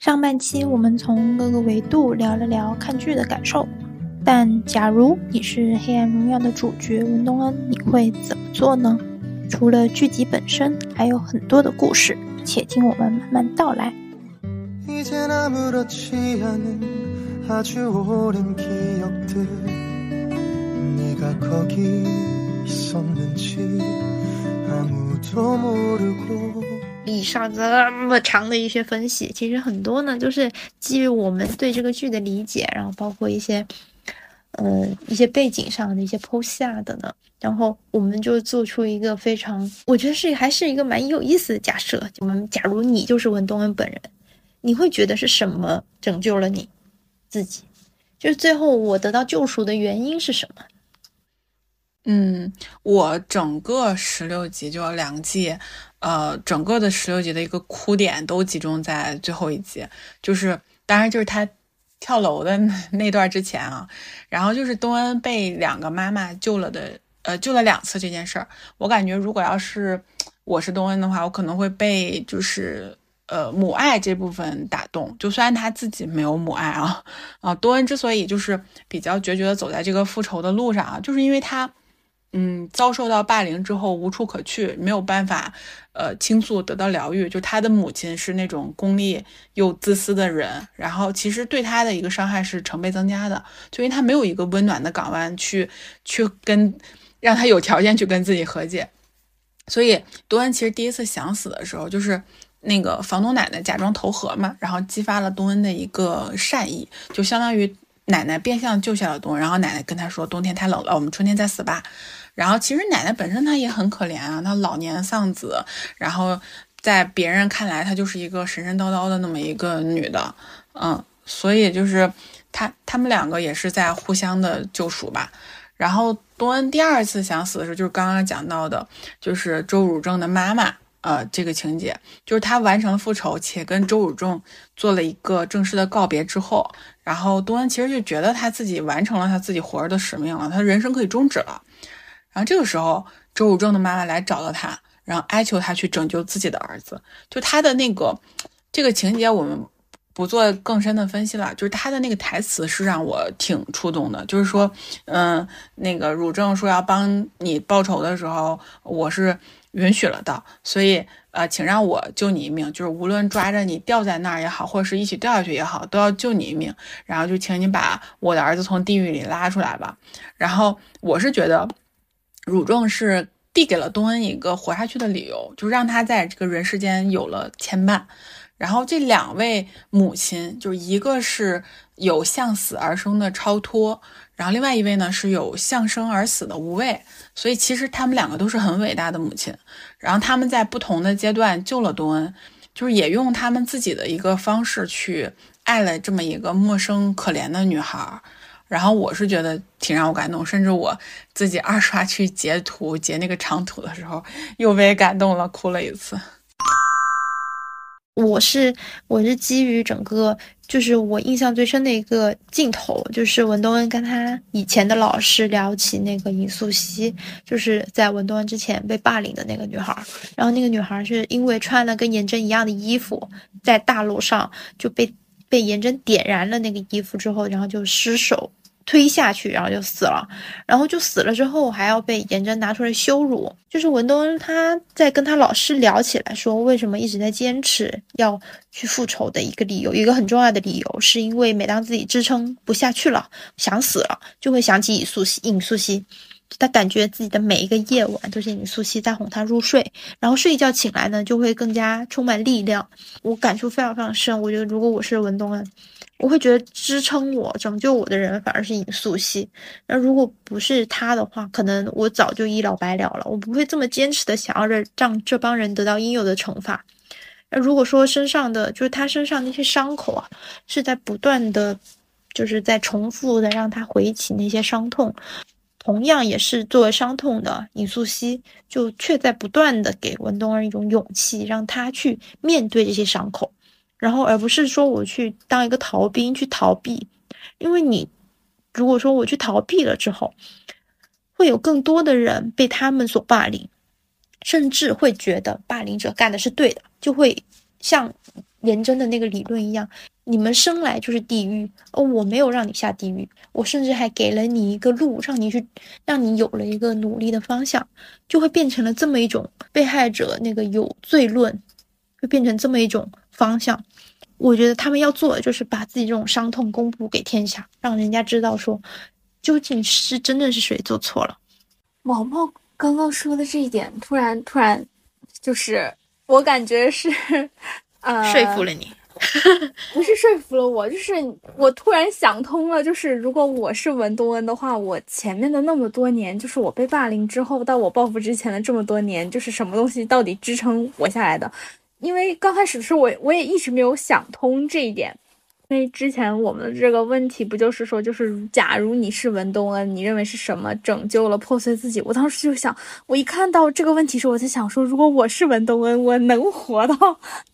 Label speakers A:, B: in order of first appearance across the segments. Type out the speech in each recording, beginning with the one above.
A: 上半期我们从各个维度聊了聊看剧的感受，但假如你是《黑暗荣耀》的主角文东恩，你会怎么做呢？除了剧集本身，还有很多的故事，且听我们慢慢道来。以上这么长的一些分析，其实很多呢，就是基于我们对这个剧的理解，然后包括一些，呃，一些背景上的一些剖析啊等等，然后我们就做出一个非常，我觉得是还是一个蛮有意思的假设。我们假如你就是文东恩本人，你会觉得是什么拯救了你自己？就是最后我得到救赎的原因是什么？
B: 嗯，我整个十六集就两季，呃，整个的十六集的一个哭点都集中在最后一集，就是当然就是他跳楼的 那段之前啊，然后就是东恩被两个妈妈救了的，呃，救了两次这件事儿，我感觉如果要是我是东恩的话，我可能会被就是呃母爱这部分打动，就虽然他自己没有母爱啊，啊，东恩之所以就是比较决绝的走在这个复仇的路上啊，就是因为他。嗯，遭受到霸凌之后无处可去，没有办法，呃，倾诉得到疗愈。就他的母亲是那种功利又自私的人，然后其实对他的一个伤害是成倍增加的，就因为他没有一个温暖的港湾去去跟让他有条件去跟自己和解。所以多恩其实第一次想死的时候，就是那个房东奶奶假装投河嘛，然后激发了东恩的一个善意，就相当于奶奶变相救下了东恩，然后奶奶跟他说：“冬天太冷了，我们春天再死吧。”然后其实奶奶本身她也很可怜啊，她老年丧子，然后在别人看来她就是一个神神叨叨的那么一个女的，嗯，所以就是她他们两个也是在互相的救赎吧。然后东恩第二次想死的时候，就是刚刚讲到的，就是周汝正的妈妈，呃，这个情节，就是他完成了复仇，且跟周汝正做了一个正式的告别之后，然后东恩其实就觉得他自己完成了他自己活着的使命了，他人生可以终止了。然后这个时候，周汝正的妈妈来找到他，然后哀求他去拯救自己的儿子。就他的那个这个情节，我们不做更深的分析了。就是他的那个台词是让我挺触动的，就是说，嗯，那个汝正说要帮你报仇的时候，我是允许了的。所以，呃，请让我救你一命，就是无论抓着你吊在那儿也好，或者是一起掉下去也好，都要救你一命。然后就请你把我的儿子从地狱里拉出来吧。然后我是觉得。汝正是递给了东恩一个活下去的理由，就让他在这个人世间有了牵绊。然后这两位母亲，就一个是有向死而生的超脱，然后另外一位呢是有向生而死的无畏。所以其实他们两个都是很伟大的母亲。然后他们在不同的阶段救了东恩，就是也用他们自己的一个方式去爱了这么一个陌生可怜的女孩。然后我是觉得挺让我感动，甚至我自己二刷去截图截那个长图的时候，又被感动了，哭了一次。
A: 我是我是基于整个，就是我印象最深的一个镜头，就是文东恩跟他以前的老师聊起那个尹素汐，就是在文东恩之前被霸凌的那个女孩。然后那个女孩是因为穿了跟颜真一样的衣服，在大路上就被被颜真点燃了那个衣服之后，然后就失手。推下去，然后就死了，然后就死了之后还要被颜真拿出来羞辱。就是文东他在跟他老师聊起来，说为什么一直在坚持要去复仇的一个理由，一个很重要的理由，是因为每当自己支撑不下去了，想死了，就会想起尹素汐。尹素汐，他感觉自己的每一个夜晚都是尹素汐在哄他入睡，然后睡一觉醒来呢，就会更加充满力量。我感触非常非常深。我觉得如果我是文东恩。我会觉得支撑我、拯救我的人反而是尹素汐。那如果不是他的话，可能我早就一了百了了。我不会这么坚持的想要让让这帮人得到应有的惩罚。那如果说身上的就是他身上那些伤口啊，是在不断的，就是在重复的让他回忆起那些伤痛，同样也是作为伤痛的尹素汐，就却在不断的给文东儿一种勇气，让他去面对这些伤口。然后，而不是说我去当一个逃兵去逃避，因为你如果说我去逃避了之后，会有更多的人被他们所霸凌，甚至会觉得霸凌者干的是对的，就会像廉贞的那个理论一样，你们生来就是地狱，哦，我没有让你下地狱，我甚至还给了你一个路，让你去，让你有了一个努力的方向，就会变成了这么一种被害者那个有罪论，会变成这么一种方向。我觉得他们要做的就是把自己这种伤痛公布给天下，让人家知道说，究竟是真正是谁做错了。
C: 毛毛刚刚说的这一点，突然突然，就是我感觉是，呃，
A: 说服了你，
C: 不是说服了我，就是我突然想通了，就是如果我是文东恩的话，我前面的那么多年，就是我被霸凌之后到我报复之前的这么多年，就是什么东西到底支撑我下来的？因为刚开始的时候，我我也一直没有想通这一点。因为之前我们的这个问题不就是说，就是假如你是文东恩，你认为是什么拯救了破碎自己？我当时就想，我一看到这个问题时，我在想说，如果我是文东恩，我能活到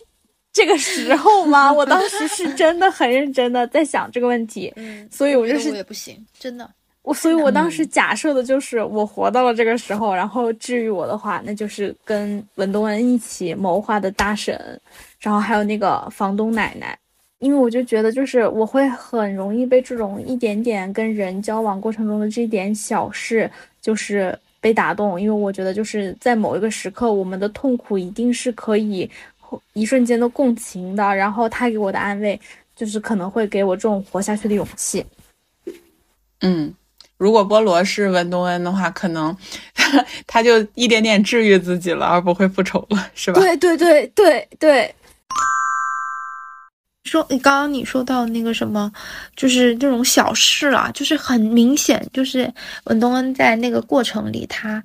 C: 这个时候吗？我当时是真的很认真的在想这个问题。嗯，所以我就是
A: 我也不行，真的。
C: 我所以，我当时假设的就是我活到了这个时候，然后治愈我的话，那就是跟文东恩一起谋划的大婶，然后还有那个房东奶奶，因为我就觉得，就是我会很容易被这种一点点跟人交往过程中的这点小事，就是被打动，因为我觉得就是在某一个时刻，我们的痛苦一定是可以一瞬间的共情的，然后他给我的安慰，就是可能会给我这种活下去的勇气。
B: 嗯。如果菠萝是文东恩的话，可能他 就一点点治愈自己了，而不会复仇了，是吧？
C: 对对对对对。
A: 说你刚刚你说到那个什么，就是这种小事啊，就是很明显，就是文东恩在那个过程里他。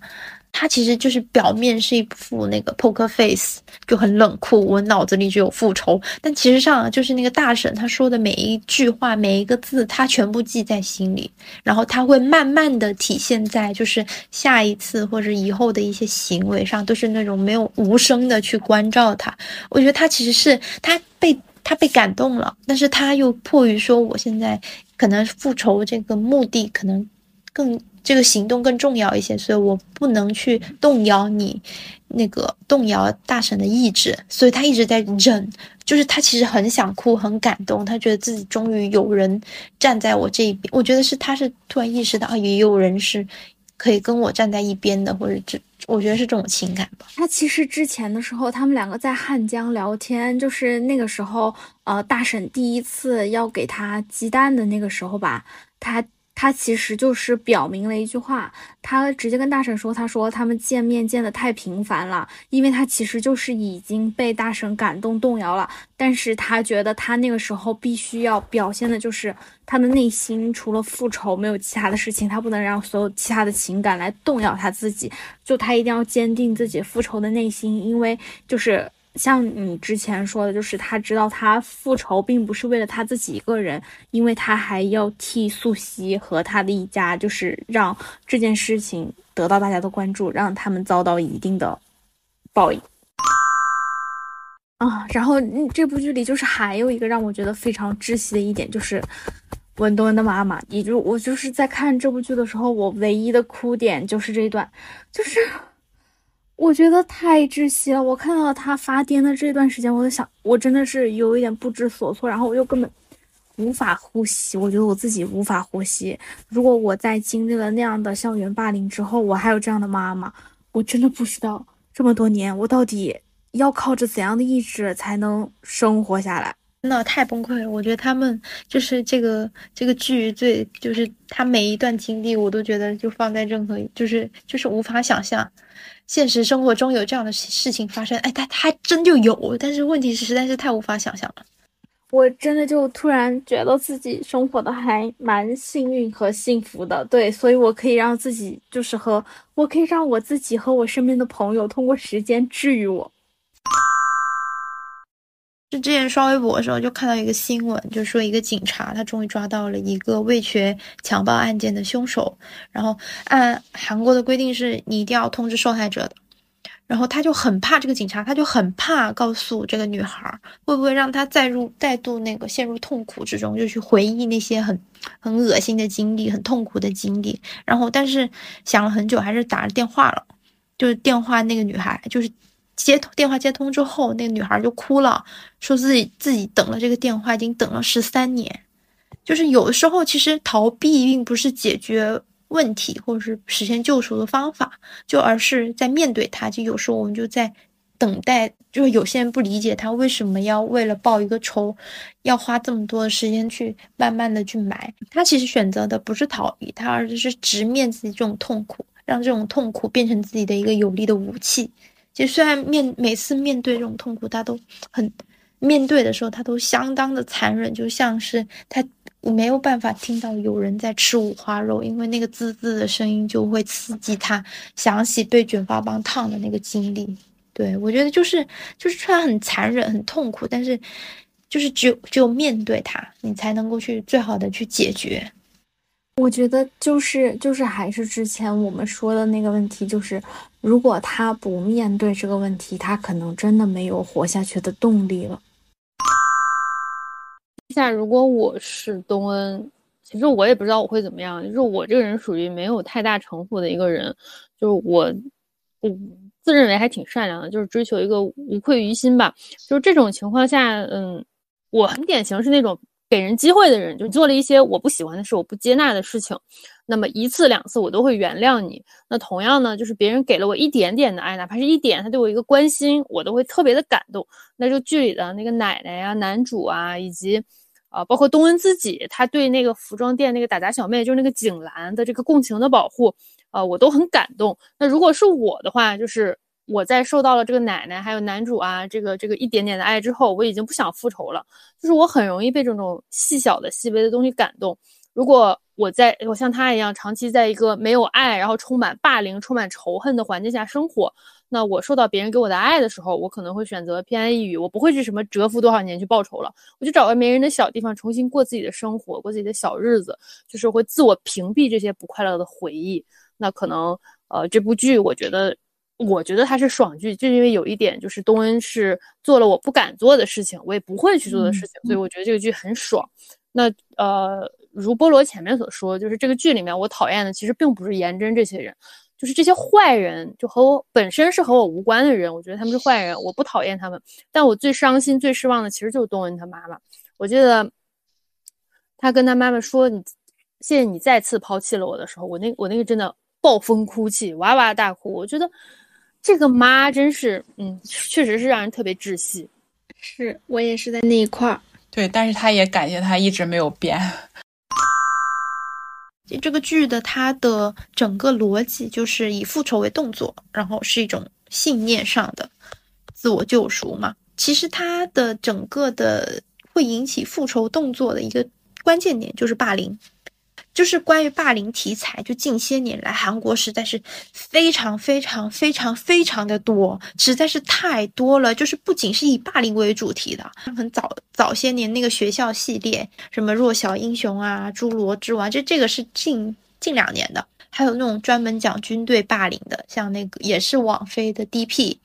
A: 他其实就是表面是一副那个 poker face，就很冷酷。我脑子里就有复仇，但其实上就是那个大婶他说的每一句话、每一个字，他全部记在心里，然后他会慢慢的体现在就是下一次或者以后的一些行为上，都是那种没有无声的去关照他。我觉得他其实是他被他被感动了，但是他又迫于说我现在可能复仇这个目的可能更。这个行动更重要一些，所以我不能去动摇你，那个动摇大神的意志，所以他一直在忍，就是他其实很想哭，很感动，他觉得自己终于有人站在我这一边。我觉得是他是突然意识到，也有人是可以跟我站在一边的，或者这，我觉得是这种情感吧。
C: 他其实之前的时候，他们两个在汉江聊天，就是那个时候，呃，大婶第一次要给他鸡蛋的那个时候吧，他。他其实就是表明了一句话，他直接跟大婶说：“他说他们见面见的太频繁了，因为他其实就是已经被大婶感动动摇了。但是他觉得他那个时候必须要表现的就是他的内心除了复仇没有其他的事情，他不能让所有其他的情感来动摇他自己，就他一定要坚定自己复仇的内心，因为就是。”像你之前说的，就是他知道他复仇并不是为了他自己一个人，因为他还要替素汐和他的一家，就是让这件事情得到大家的关注，让他们遭到一定的报应啊。然后这部剧里就是还有一个让我觉得非常窒息的一点，就是文东恩的妈妈，也就我就是在看这部剧的时候，我唯一的哭点就是这一段，就是。我觉得太窒息了。我看到他发癫的这段时间，我就想，我真的是有一点不知所措，然后我又根本无法呼吸。我觉得我自己无法呼吸。如果我在经历了那样的校园霸凌之后，我还有这样的妈妈，我真的不知道这么多年我到底要靠着怎样的意志才能生活下来。
A: 真的太崩溃了。我觉得他们就是这个这个剧最就是他每一段经历，我都觉得就放在任何就是就是无法想象。现实生活中有这样的事情发生，哎，他他还真就有，但是问题是实在是太无法想象了。
C: 我真的就突然觉得自己生活的还蛮幸运和幸福的，对，所以我可以让自己就是和我可以让我自己和我身边的朋友通过时间治愈我。
A: 就之前刷微博的时候，就看到一个新闻，就说一个警察他终于抓到了一个未决强暴案件的凶手。然后按韩国的规定是你一定要通知受害者的。然后他就很怕这个警察，他就很怕告诉这个女孩，会不会让他再入再度那个陷入痛苦之中，就去回忆那些很很恶心的经历，很痛苦的经历。然后但是想了很久，还是打了电话了。就是电话那个女孩，就是。接通电话接通之后，那个女孩就哭了，说自己自己等了这个电话已经等了十三年。就是有的时候，其实逃避并不是解决问题或者是实现救赎的方法，就而是在面对它。就有时候我们就在等待，就是有些人不理解他为什么要为了报一个仇，要花这么多的时间去慢慢的去埋。他其实选择的不是逃避，他而是直面自己这种痛苦，让这种痛苦变成自己的一个有力的武器。其实虽然面每次面对这种痛苦，他都很面对的时候，他都相当的残忍，就像是他我没有办法听到有人在吃五花肉，因为那个滋滋的声音就会刺激他想起被卷发棒烫的那个经历。对我觉得就是就是虽然很残忍很痛苦，但是就是只有只有面对它，你才能够去最好的去解决。
C: 我觉得就是就是还是之前我们说的那个问题，就是如果他不面对这个问题，他可能真的没有活下去的动力了。
D: 下如果我是东恩，其实我也不知道我会怎么样。就是我这个人属于没有太大城府的一个人，就是我，嗯。自认为还挺善良的，就是追求一个无愧于心吧。就是这种情况下，嗯，我很典型是那种给人机会的人，就做了一些我不喜欢的事，我不接纳的事情，那么一次两次我都会原谅你。那同样呢，就是别人给了我一点点的爱，哪怕是一点，他对我一个关心，我都会特别的感动。那这个剧里的那个奶奶呀、男主啊，以及啊，包括东恩自己，他对那个服装店那个打杂小妹，就是那个景兰的这个共情的保护。呃，我都很感动。那如果是我的话，就是我在受到了这个奶奶还有男主啊这个这个一点点的爱之后，我已经不想复仇了。就是我很容易被这种细小的细微的东西感动。如果我在我像他一样长期在一个没有爱，然后充满霸凌、充满仇恨的环境下生活，那我受到别人给我的爱的时候，我可能会选择偏安一隅。我不会去什么蛰伏多少年去报仇了，我就找个没人的小地方重新过自己的生活，过自己的小日子，就是会自我屏蔽这些不快乐的回忆。那可能，呃，这部剧我觉得，我觉得它是爽剧，就因为有一点就是东恩是做了我不敢做的事情，我也不会去做的事情，所以我觉得这个剧很爽。那呃，如菠萝前面所说，就是这个剧里面我讨厌的其实并不是颜真这些人，就是这些坏人，就和我本身是和我无关的人，我觉得他们是坏人，我不讨厌他们。但我最伤心、最失望的其实就是东恩他妈妈。我记得他跟他妈妈说：“你谢谢你再次抛弃了我的时候，我那我那个真的。”暴风哭泣，哇哇大哭。我觉得这个妈真是，嗯，确实是让人特别窒息。
C: 是我也是在那一块儿。
B: 对，但是他也感谢他一直没有变。
A: 这个剧的它的整个逻辑就是以复仇为动作，然后是一种信念上的自我救赎嘛。其实它的整个的会引起复仇动作的一个关键点就是霸凌。就是关于霸凌题材，就近些年来韩国实在是非常非常非常非常的多，实在是太多了。就是不仅是以霸凌为主题的，很早早些年那个学校系列，什么弱小英雄啊、侏罗之王，就这个是近近两年的。还有那种专门讲军队霸凌的，像那个也是网飞的 DP，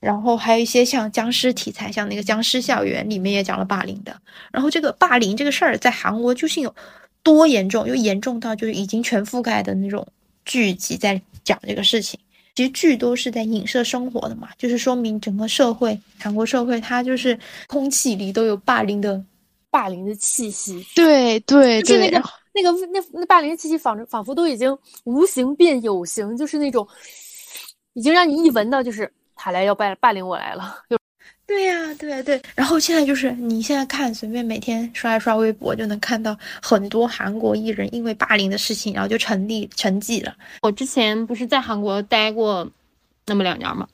A: 然后还有一些像僵尸题材，像那个僵尸校园里面也讲了霸凌的。然后这个霸凌这个事儿在韩国究竟有？多严重，又严重到就是已经全覆盖的那种剧集在讲这个事情。其实剧都是在影射生活的嘛，就是说明整个社会，韩国社会它就是空气里都有霸凌的
D: 霸凌的气息。
A: 对对，
D: 就是那个那个那那霸凌的气息，仿仿佛都已经无形变有形，就是那种已经让你一闻到，就是他来要霸霸凌我来了。
A: 对呀，对对，然后现在就是你现在看，随便每天刷一刷微博，就能看到很多韩国艺人因为霸凌的事情，然后就成立成绩了。
D: 我之前不是在韩国待过那么两年吗？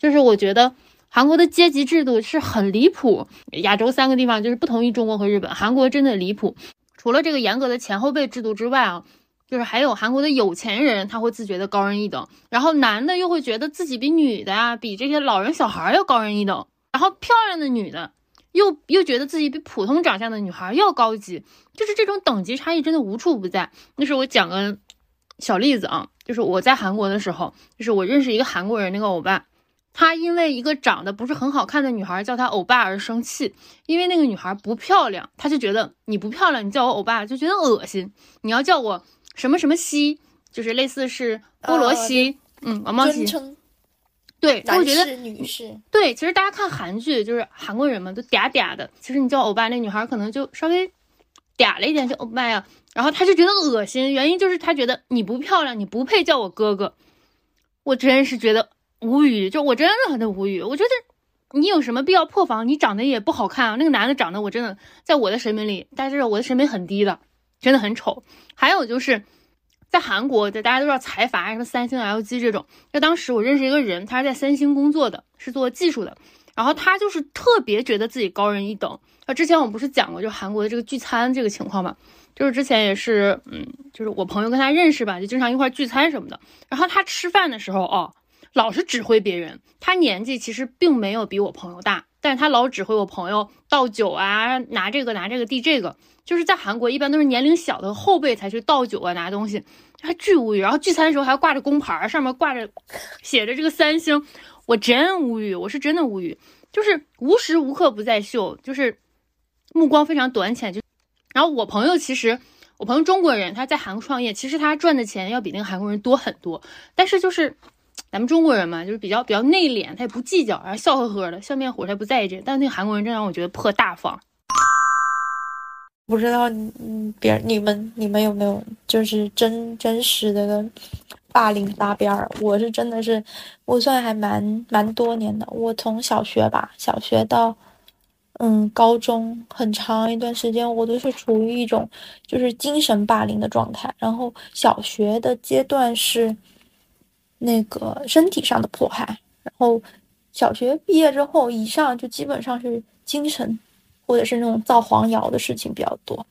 D: 就是我觉得韩国的阶级制度是很离谱。亚洲三个地方就是不同于中国和日本，韩国真的离谱。除了这个严格的前后辈制度之外啊。就是还有韩国的有钱人，他会自觉的高人一等，然后男的又会觉得自己比女的呀，比这些老人小孩要高人一等，然后漂亮的女的又又觉得自己比普通长相的女孩要高级，就是这种等级差异真的无处不在。那是我讲个小例子啊，就是我在韩国的时候，就是我认识一个韩国人，那个欧巴，他因为一个长得不是很好看的女孩叫他欧巴而生气，因为那个女孩不漂亮，他就觉得你不漂亮，你叫我欧巴就觉得恶心，你要叫我。什么什么西，就是类似是菠萝西，嗯，王茂西，对，
A: 我
D: 觉得、
A: 女士，
D: 对，其实大家看韩剧，就是韩国人嘛，都嗲嗲的。其实你叫欧巴，那女孩可能就稍微嗲了一点，就欧巴呀。然后他就觉得恶心，原因就是他觉得你不漂亮，你不配叫我哥哥。我真是觉得无语，就我真的很无语。我觉得你有什么必要破防？你长得也不好看啊。那个男的长得，我真的在我的审美里，但是我的审美很低的，真的很丑。还有就是。在韩国，的大家都知道财阀什么三星、LG 这种。就当时我认识一个人，他是在三星工作的，是做技术的。然后他就是特别觉得自己高人一等。啊，之前我们不是讲过，就韩国的这个聚餐这个情况嘛，就是之前也是，嗯，就是我朋友跟他认识吧，就经常一块聚餐什么的。然后他吃饭的时候，哦，老是指挥别人。他年纪其实并没有比我朋友大，但是他老指挥我朋友倒酒啊，拿这个拿这个递这个。就是在韩国，一般都是年龄小的后辈才去倒酒啊，拿东西，还巨无语。然后聚餐的时候还挂着工牌，上面挂着写着这个三星，我真无语，我是真的无语。就是无时无刻不在秀，就是目光非常短浅。就然后我朋友其实，我朋友中国人，他在韩国创业，其实他赚的钱要比那个韩国人多很多。但是就是咱们中国人嘛，就是比较比较内敛，他也不计较，然后笑呵呵的，笑面虎他不在意这。但那个韩国人真让我觉得破大方。
A: 不知道，嗯，别人你们你们有没有就是真真实的跟霸凌搭边儿？我是真的是，我算还蛮蛮多年的。我从小学吧，小学到嗯高中，很长一段时间我都是处于一种就是精神霸凌的状态。然后小学的阶段是那个身体上的迫害，然后小学毕业之后以上就基本上是精神。或者是那种造黄谣的事情比较多，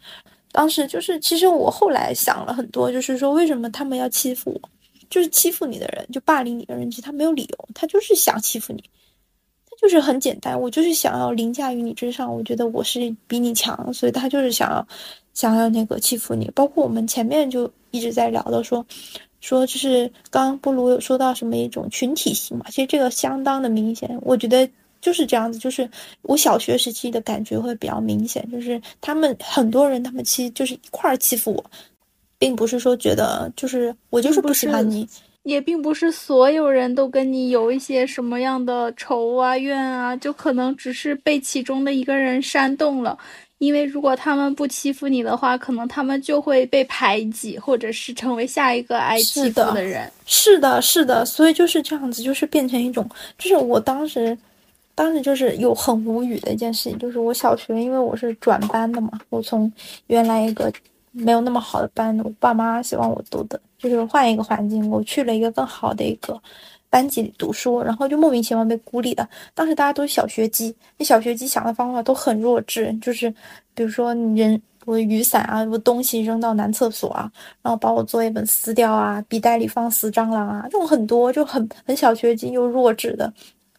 A: 当时就是，其实我后来想了很多，就是说为什么他们要欺负我，就是欺负你的人，就霸凌你的人，其实他没有理由，他就是想欺负你，他就是很简单，我就是想要凌驾于你之上，我觉得我是比你强，所以他就是想要想要那个欺负你。包括我们前面就一直在聊的说，说就是刚刚布鲁有说到什么一种群体性嘛，其实这个相当的明显，我觉得。就是这样子，就是我小学时期的感觉会比较明显，就是他们很多人，他们其实就是一块儿欺负我，并不是说觉得就是我就是不喜欢你，
C: 也并不是所有人都跟你有一些什么样的仇啊怨啊，就可能只是被其中的一个人煽动了，因为如果他们不欺负你的话，可能他们就会被排挤，或者是成为下一个挨欺负的人。
A: 是的，是的，所以就是这样子，就是变成一种，就是我当时。当时就是有很无语的一件事情，就是我小学，因为我是转班的嘛，我从原来一个没有那么好的班，我爸妈希望我读的，就是换一个环境，我去了一个更好的一个班级里读书，然后就莫名其妙被孤立的。当时大家都是小学鸡，那小学鸡想的方法都很弱智，就是比如说人我的雨伞啊，我东西扔到男厕所啊，然后把我作业本撕掉啊，笔袋里放死蟑螂啊，这种很多就很很小学鸡又弱智的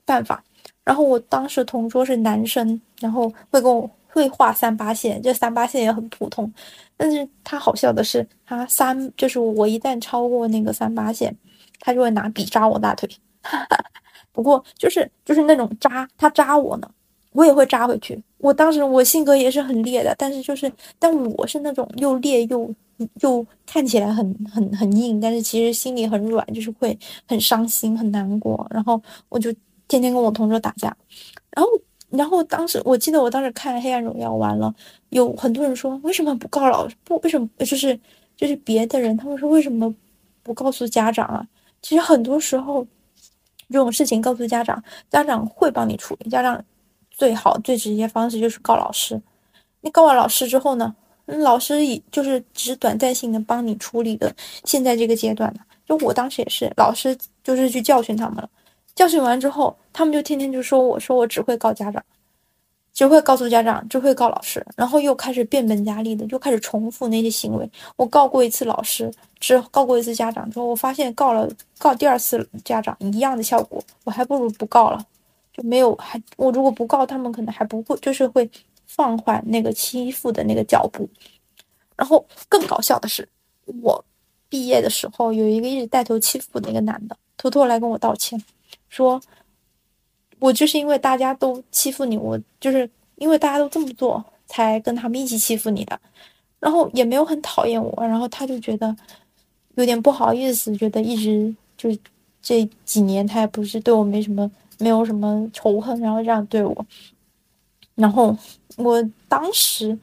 A: 办法。然后我当时同桌是男生，然后会跟我会画三八线，这三八线也很普通。但是他好笑的是，他三就是我一旦超过那个三八线，他就会拿笔扎我大腿。不过就是就是那种扎，他扎我呢，我也会扎回去。我当时我性格也是很烈的，但是就是但我是那种又烈又又看起来很很很硬，但是其实心里很软，就是会很伤心很难过。然后我就。天天跟我同桌打架，然后，然后当时我记得我当时看《黑暗荣耀》完了，有很多人说为什么不告老师？不为什么？就是就是别的人他们说为什么不告诉家长啊？其实很多时候这种事情告诉家长，家长会帮你处理。家长最好最直接方式就是告老师。你告完老师之后呢，老师以就是只短暂性的帮你处理的。现在这个阶段呢，就我当时也是，老师就是去教训他们了。教训完之后，他们就天天就说我说我只会告家长，就会告诉家长，就会告老师，然后又开始变本加厉的，就开始重复那些行为。我告过一次老师，只告过一次家长之后，我发现告了告第二次家长一样的效果，我还不如不告了，就没有还我如果不告他们，可能还不会就是会放缓那个欺负的那个脚步。然后更搞笑的是，我毕业的时候有一个一直带头欺负的一个男的，偷偷来跟我道歉。说，我就是因为大家都欺负你，我就是因为大家都这么做，才跟他们一起欺负你的。然后也没有很讨厌我，然后他就觉得有点不好意思，觉得一直就是这几年他也不是对我没什么，没有什么仇恨，然后这样对我。然后我当时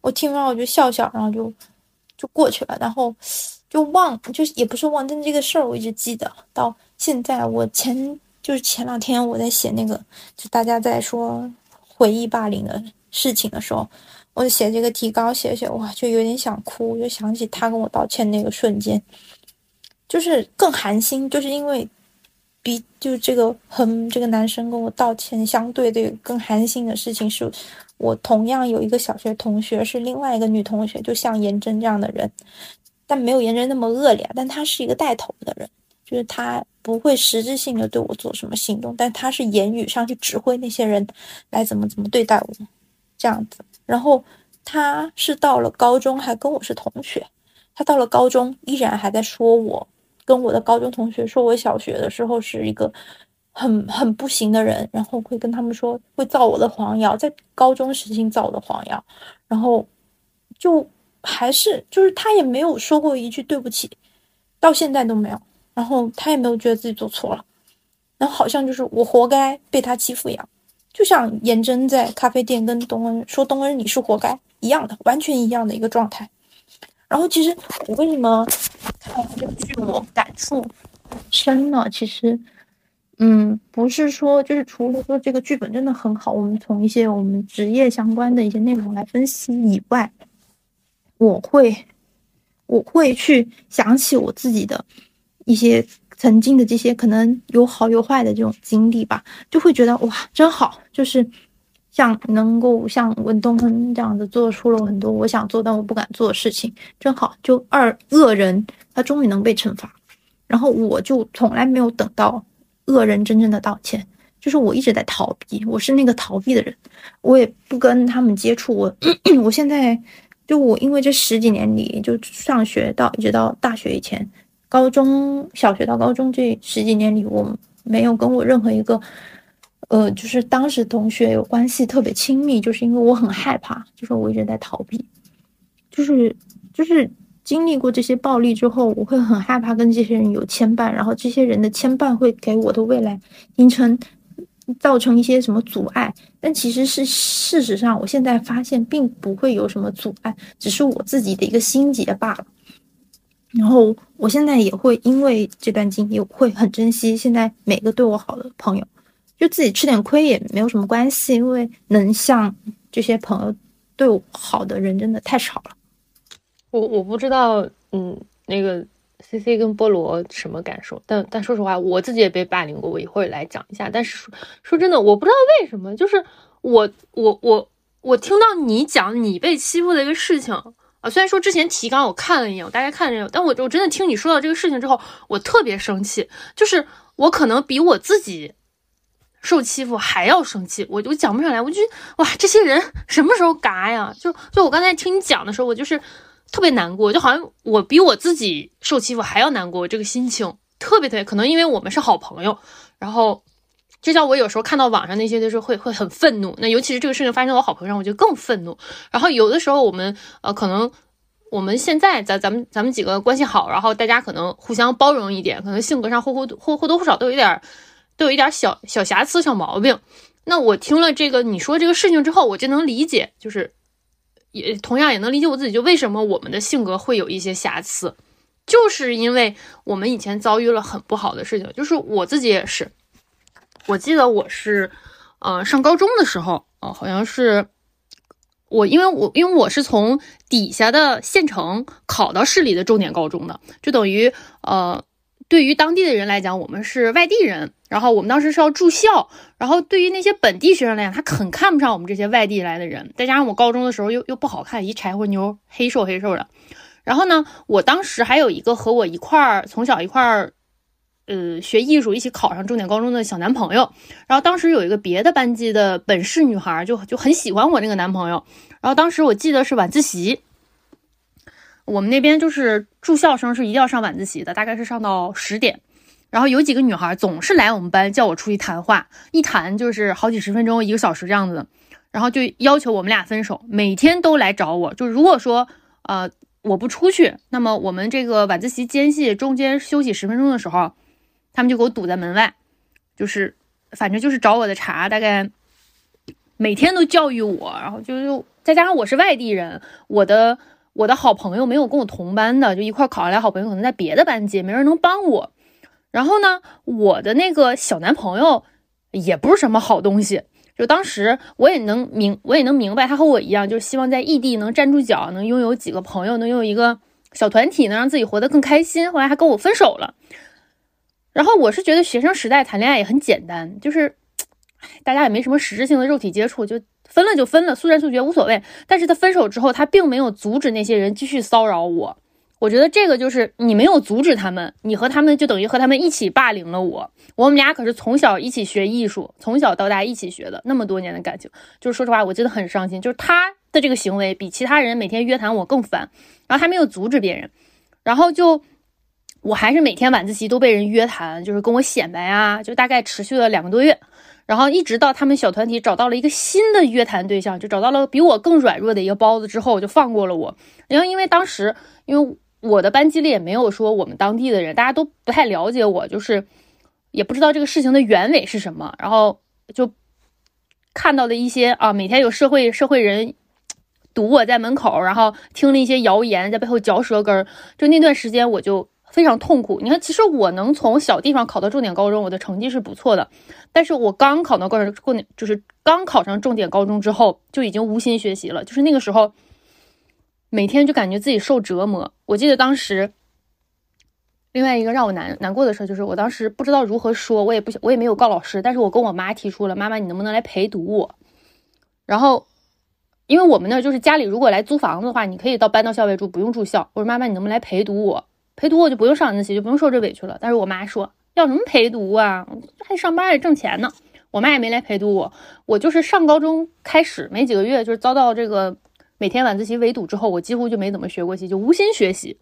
A: 我听完我就笑笑，然后就就过去了，然后就忘，就是也不是忘，但这个事儿我一直记得到现在。我前就是前两天我在写那个，就大家在说回忆霸凌的事情的时候，我写这个提纲，写写哇，就有点想哭，就想起他跟我道歉那个瞬间，就是更寒心，就是因为。比就这个很这个男生跟我道歉，相对的更寒心的事情是，我同样有一个小学同学是另外一个女同学，就像颜真这样的人，但没有颜真那么恶劣，但他是一个带头的人，就是他不会实质性的对我做什么行动，但他是言语上去指挥那些人来怎么怎么对待我，这样子。然后他是到了高中还跟我是同学，他到了高中依然还在说我。跟我的高中同学说，我小学的时候是一个很很不行的人，然后会跟他们说会造我的黄谣，在高中时期造我的黄谣，然后就还是就是他也没有说过一句对不起，到现在都没有，然后他也没有觉得自己做错了，然后好像就是我活该被他欺负一样，就像颜真在咖啡店跟东恩说东恩你是活该一样的，完全一样的一个状态。然后其实我为什么看这个剧我感触深呢？其实，嗯，不是说就是除了说这个剧本真的很好，我们从一些我们职业相关的一些内容来分析以外，我会我会去想起我自己的一些曾经的这些可能有好有坏的这种经历吧，就会觉得哇，真好，就是。像能够像文东亨这样子做出了很多我想做但我不敢做的事情，真好。就二恶人他终于能被惩罚，然后我就从来没有等到恶人真正的道歉，就是我一直在逃避，我是那个逃避的人，我也不跟他们接触。我 我现在就我因为这十几年里，就上学到一直到大学以前，高中小学到高中这十几年里，我没有跟我任何一个。呃，就是当时同学有关系特别亲密，就是因为我很害怕，就是我一直在逃避，就是就是经历过这些暴力之后，我会很害怕跟这些人有牵绊，然后这些人的牵绊会给我的未来形成造成一些什么阻碍，但其实是事实上，我现在发现并不会有什么阻碍，只是我自己的一个心结罢了。然后我现在也会因为这段经历，我会很珍惜现在每个对我好的朋友。就自己吃点亏也没有什么关系，因为能像这些朋友对我好的人真的太少了。
D: 我我不知道，嗯，那个 C C 跟菠萝什么感受？但但说实话，我自己也被霸凌过，我一会儿来讲一下。但是说说真的，我不知道为什么，就是我我我我听到你讲你被欺负的一个事情啊，虽然说之前提纲我看了一眼，我大概看了一眼，但我我真的听你说到这个事情之后，我特别生气，就是我可能比我自己。受欺负还要生气，我就讲不上来。我就哇，这些人什么时候嘎呀？就就我刚才听你讲的时候，我就是特别难过，就好像我比我自己受欺负还要难过。这个心情特别特别，可能因为我们是好朋友。然后就像我有时候看到网上那些，就是会会很愤怒。那尤其是这个事情发生在我好朋友上，我就更愤怒。然后有的时候我们呃，可能我们现在咱咱们咱们几个关系好，然后大家可能互相包容一点，可能性格上或或或或多或少都有一点。都有一点小小瑕疵、小毛病。那我听了这个你说这个事情之后，我就能理解，就是也同样也能理解我自己，就为什么我们的性格会有一些瑕疵，就是因为我们以前遭遇了很不好的事情。就是我自己也是，我记得我是，呃，上高中的时候，哦，好像是我，因为我因为我是从底下的县城考到市里的重点高中的，就等于呃。对于当地的人来讲，我们是外地人，然后我们当时是要住校，然后对于那些本地学生来讲，他很看不上我们这些外地来的人，再加上我高中的时候又又不好看，一柴火妞，黑瘦黑瘦的。然后呢，我当时还有一个和我一块儿从小一块儿，呃，学艺术一起考上重点高中的小男朋友。然后当时有一个别的班级的本市女孩，就就很喜欢我那个男朋友。然后当时我记得是晚自习。我们那边就是住校生是一定要上晚自习的，大概是上到十点。然后有几个女孩总是来我们班叫我出去谈话，一谈就是好几十分钟、一个小时这样子。然后就要求我们俩分手，每天都来找我。就如果说呃我不出去，那么我们这个晚自习间隙中间休息十分钟的时候，他们就给我堵在门外，就是反正就是找我的茬，大概每天都教育我，然后就就再加上我是外地人，我的我的好朋友没有跟我同班的，就一块考下来好朋友可能在别的班级，没人能帮我。然后呢，我的那个小男朋友也不是什么好东西。就当时我也能明，我也能明白，他和我一样，就是希望在异地能站住脚，能拥有几个朋友，能拥有一个小团体，能让自己活得更开心。后来还跟我分手了。然后我是觉得学生时代谈恋爱也很简单，就是大家也没什么实质性的肉体接触，就分了就分了，速战速决无所谓。但是他分手之后，他并没有阻止那些人继续骚扰我。我觉得这个就是你没有阻止他们，你和他们就等于和他们一起霸凌了我。我们俩可是从小一起学艺术，从小到大一起学的，那么多年的感情，就是说实话，我真的很伤心。就是他的这个行为比其他人每天约谈我更烦。然后他没有阻止别人，然后就我还是每天晚自习都被人约谈，就是跟我显摆啊，就大概持续了两个多月。然后一直到他们小团体找到了一个新的约谈对象，就找到了比我更软弱的一个包子之后，就放过了我。然后因为当时因为。我的班级里也没有说我们当地的人，大家都不太了解我，就是也不知道这个事情的原委是什么。然后就看到了一些啊，每天有社会社会人堵我在门口，然后听了一些谣言，在背后嚼舌根儿。就那段时间，我就非常痛苦。你看，其实我能从小地方考到重点高中，我的成绩是不错的。但是我刚考到高中，重点就是刚考上重点高中之后，就已经无心学习了。就是那个时候。每天就感觉自己受折磨。我记得当时，另外一个让我难难过的事就是，我当时不知道如何说，我也不想我也没有告老师，但是我跟我妈提出了，妈妈你能不能来陪读我？然后，因为我们那就是家里如果来租房子的话，你可以到搬到校外住，不用住校。我说妈妈你能不能来陪读我？陪读我就不用上晚自习，就不用受这委屈了。但是我妈说要什么陪读啊？还上班还挣钱呢。我妈也没来陪读我，我就是上高中开始没几个月，就是遭到这个。每天晚自习围堵之后，我几乎就没怎么学过习，就无心学习，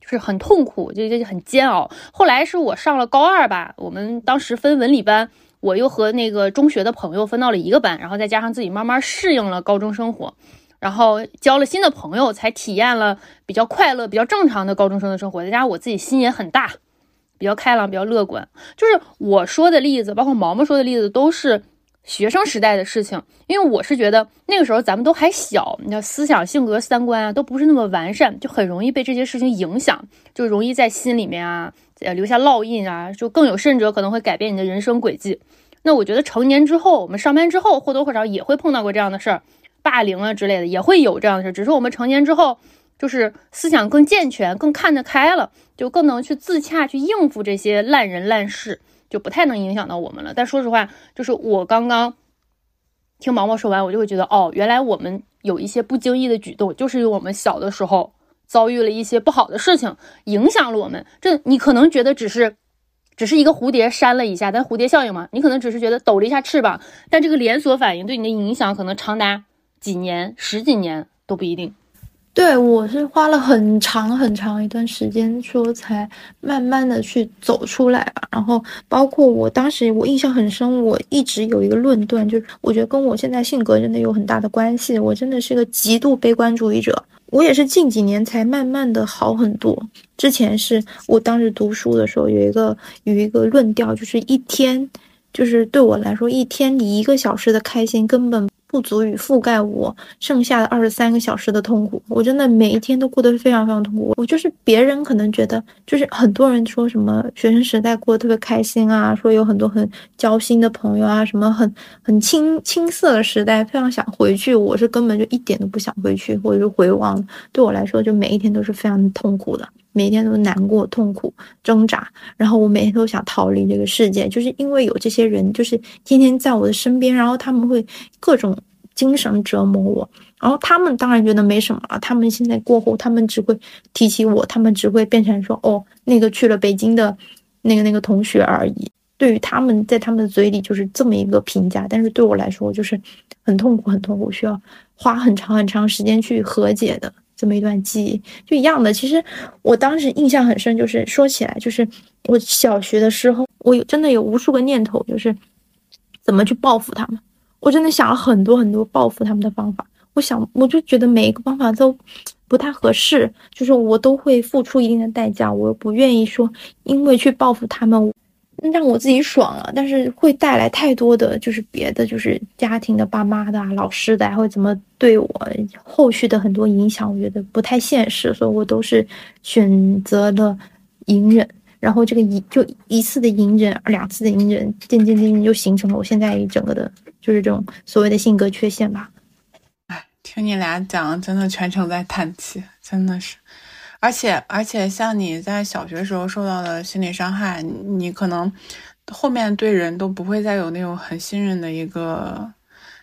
D: 就是很痛苦，就就很煎熬。后来是我上了高二吧，我们当时分文理班，我又和那个中学的朋友分到了一个班，然后再加上自己慢慢适应了高中生活，然后交了新的朋友，才体验了比较快乐、比较正常的高中生的生活。再加上我自己心也很大，比较开朗、比较乐观。就是我说的例子，包括毛毛说的例子，都是。学生时代的事情，因为我是觉得那个时候咱们都还小，你的思想、性格、三观啊都不是那么完善，就很容易被这些事情影响，就容易在心里面啊，呃留下烙印啊，就更有甚者可能会改变你的人生轨迹。那我觉得成年之后，我们上班之后或多或少也会碰到过这样的事儿，霸凌啊之类的也会有这样的事，只是我们成年之后就是思想更健全，更看得开了，就更能去自洽去应付这些烂人烂事。就不太能影响到我们了。但说实话，就是我刚刚听毛毛说完，我就会觉得，哦，原来我们有一些不经意的举动，就是因为我们小的时候遭遇了一些不好的事情，影响了我们。这你可能觉得只是，只是一个蝴蝶扇了一下，但蝴蝶效应嘛，你可能只是觉得抖了一下翅膀，但这个连锁反应对你的影响可能长达几年、十几年都不一定。
A: 对，我是花了很长很长一段时间，说才慢慢的去走出来吧。然后包括我当时，我印象很深，我一直有一个论断，就是我觉得跟我现在性格真的有很大的关系。我真的是个极度悲观主义者，我也是近几年才慢慢的好很多。之前是我当时读书的时候，有一个有一个论调，就是一天，就是对我来说，一天里一个小时的开心根本。不足以覆盖我剩下的二十三个小时的痛苦，我真的每一天都过得非常非常痛苦。我就是别人可能觉得，就是很多人说什么学生时代过得特别开心啊，说有很多很交心的朋友啊，什么很很青青涩的时代，非常想回去。我是根本就一点都不想回去，或者是回望。对我来说，就每一天都是非常痛苦的。每天都难过、痛苦、挣扎，然后我每天都想逃离这个世界，就是因为有这些人，就是天天在我的身边，然后他们会各种精神折磨我，然后他们当然觉得没什么了，他们现在过后，他们只会提起我，他们只会变成说，哦，那个去了北京的那个那个同学而已。对于他们，在他们的嘴里就是这么一个评价，但是对我来说，就是很痛苦、很痛苦，需要花很长很长时间去和解的。这么一段记忆就一样的，其实我当时印象很深，就是说起来，就是我小学的时候，我有真的有无数个念头，就是怎么去报复他们。我真的想了很多很多报复他们的方法。我想，我就觉得每一个方法都不太合适，就是我都会付出一定的代价，我不愿意说因为去报复他们，让我自己爽了，但是会带来太多的就是别的，就是家庭的、爸妈的、啊、老师的，会怎么对我后续的很多影响，我觉得不太现实，所以我都是选择了隐忍。然后这个一就一次的隐忍，两次的隐忍，渐渐渐渐就形成了我现在一整个的，就是这种所谓的性格缺陷吧。
B: 哎，听你俩讲，真的全程在叹气，真的是。而且而且，像你在小学时候受到的心理伤害，你可能后面对人都不会再有那种很信任的一个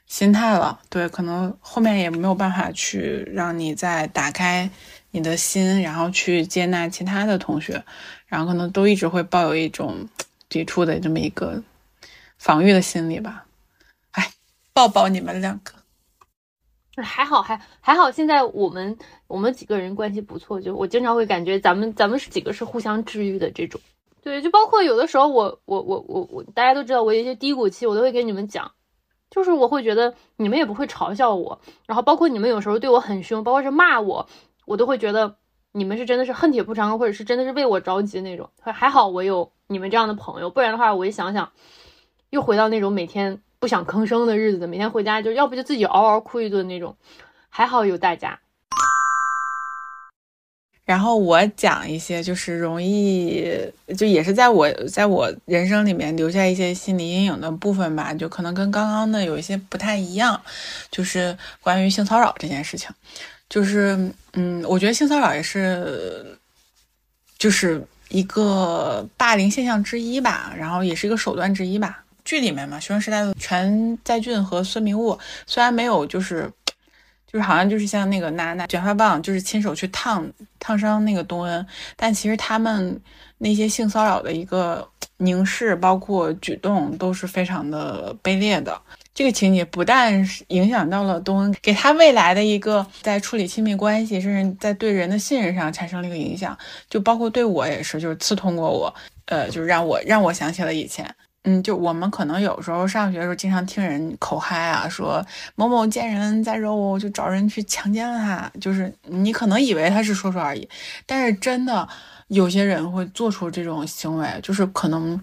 B: 心态了。对，可能后面也没有办法去让你再打开你的心，然后去接纳其他的同学，然后可能都一直会抱有一种抵触的这么一个防御的心理吧。哎，抱抱你们两个。
D: 还好，还还好。现在我们我们几个人关系不错，就我经常会感觉咱们咱们是几个是互相治愈的这种。对，就包括有的时候我我我我我，大家都知道我有一些低谷期，我都会跟你们讲，就是我会觉得你们也不会嘲笑我，然后包括你们有时候对我很凶，包括是骂我，我都会觉得你们是真的是恨铁不成钢，或者是真的是为我着急那种。还好我有你们这样的朋友，不然的话我一想想，又回到那种每天。不想吭声的日子，每天回家就要不就自己嗷嗷哭一顿那种，还好有大家。
B: 然后我讲一些就是容易，就也是在我在我人生里面留下一些心理阴影的部分吧，就可能跟刚刚的有一些不太一样，就是关于性骚扰这件事情，就是嗯，我觉得性骚扰也是，就是一个霸凌现象之一吧，然后也是一个手段之一吧。剧里面嘛，学生时代的全在俊和孙明悟虽然没有，就是就是好像就是像那个拿拿卷发棒，就是亲手去烫烫伤那个东恩，但其实他们那些性骚扰的一个凝视，包括举动，都是非常的卑劣的。这个情节不但影响到了东恩，给他未来的一个在处理亲密关系，甚至在对人的信任上产生了一个影响，就包括对我也是，就是刺痛过我，呃，就是让我让我想起了以前。嗯，就我们可能有时候上学的时候，经常听人口嗨啊，说某某见人在肉，就找人去强奸了他。就是你可能以为他是说说而已，但是真的有些人会做出这种行为，就是可能，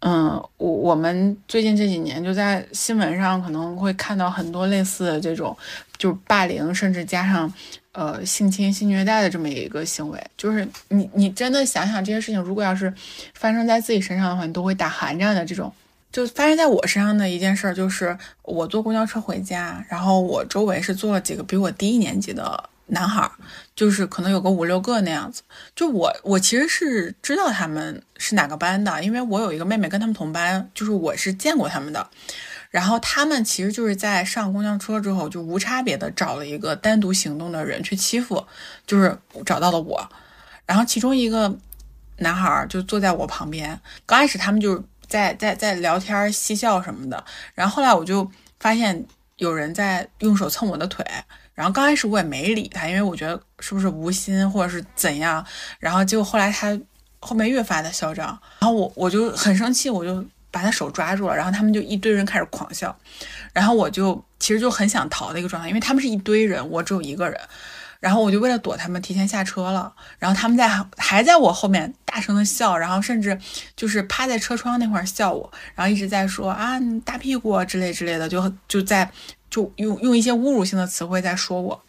B: 嗯，我我们最近这几年就在新闻上可能会看到很多类似的这种，就是霸凌，甚至加上。呃，性侵、性虐待的这么一个行为，就是你，你真的想想这些事情，如果要是发生在自己身上的话，你都会打寒战的。这种就发生在我身上的一件事，就是我坐公交车回家，然后我周围是坐了几个比我低一年级的男孩，就是可能有个五六个那样子。就我，我其实是知道他们是哪个班的，因为我有一个妹妹跟他们同班，就是我是见过他们的。然后他们其实就是在上公交车之后，就无差别的找了一个单独行动的人去欺负，就是找到了我。然后其中一个男孩就坐在我旁边，刚开始他们就是在在在聊天嬉笑什么的。然后后来我就发现有人在用手蹭我的腿，然后刚开始我也没理他，因为我觉得是不是无心或者是怎样。然后结果后来他后面越发的嚣张，然后我我就很生气，我就。把他手抓住了，然后他们就一堆人开始狂笑，然后我就其实就很想逃的一个状态，因为他们是一堆人，我只有一个人，然后我就为了躲他们提前下车了，然后他们在还在我后面大声的笑，然后甚至就是趴在车窗那块儿笑我，然后一直在说啊你大屁股之类之类的，就就在就用用一些侮辱性的词汇在说我，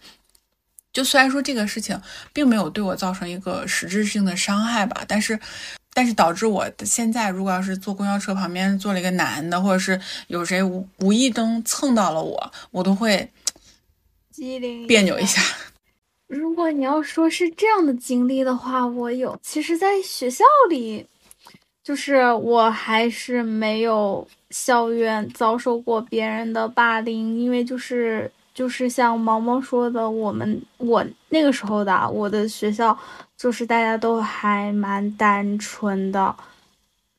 B: 就虽然说这个事情并没有对我造成一个实质性的伤害吧，但是。但是导致我现在，如果要是坐公交车旁边坐了一个男的，或者是有谁无无意中蹭到了我，我都会
C: 机灵
B: 别扭一下。
C: 如果你要说是这样的经历的话，我有。其实，在学校里，就是我还是没有校园遭受过别人的霸凌，因为就是就是像毛毛说的，我们我那个时候的我的学校。就是大家都还蛮单纯的，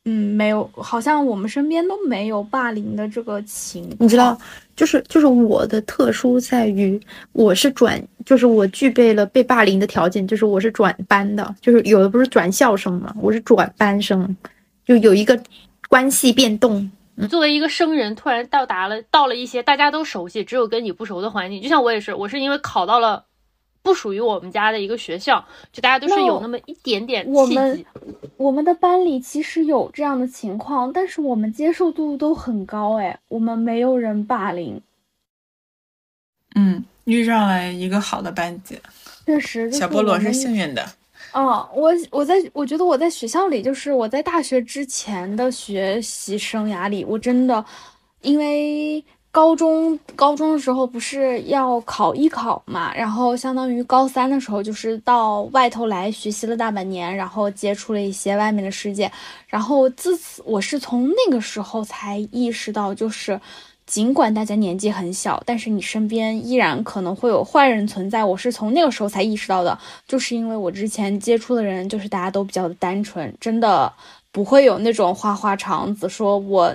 C: 嗯，没有，好像我们身边都没有霸凌的这个情。
A: 你知道，就是就是我的特殊在于，我是转，就是我具备了被霸凌的条件，就是我是转班的，就是有的不是转校生嘛，我是转班生，就有一个关系变动。
D: 作为一个生人，突然到达了到了一些大家都熟悉，只有跟你不熟的环境，就像我也是，我是因为考到了。不属于我们家的一个学校，就大家都是有那么一点点契
C: 我们。我们的班里其实有这样的情况，但是我们接受度都很高，哎，我们没有人霸凌，
B: 嗯，遇上了一个好的班级，
C: 确实。就是
B: 小菠萝是幸运的。
C: 哦，我我在我觉得我在学校里，就是我在大学之前的学习生涯里，我真的，因为高中高中的时候不是要考艺考嘛，然后相当于高三的时候就是到外头来学习了大半年，然后接触了一些外面的世界，然后自此我是从那个时候才意识到，就是。尽管大家年纪很小，但是你身边依然可能会有坏人存在。我是从那个时候才意识到的，就是因为我之前接触的人，就是大家都比较的单纯，真的不会有那种花花肠子，说我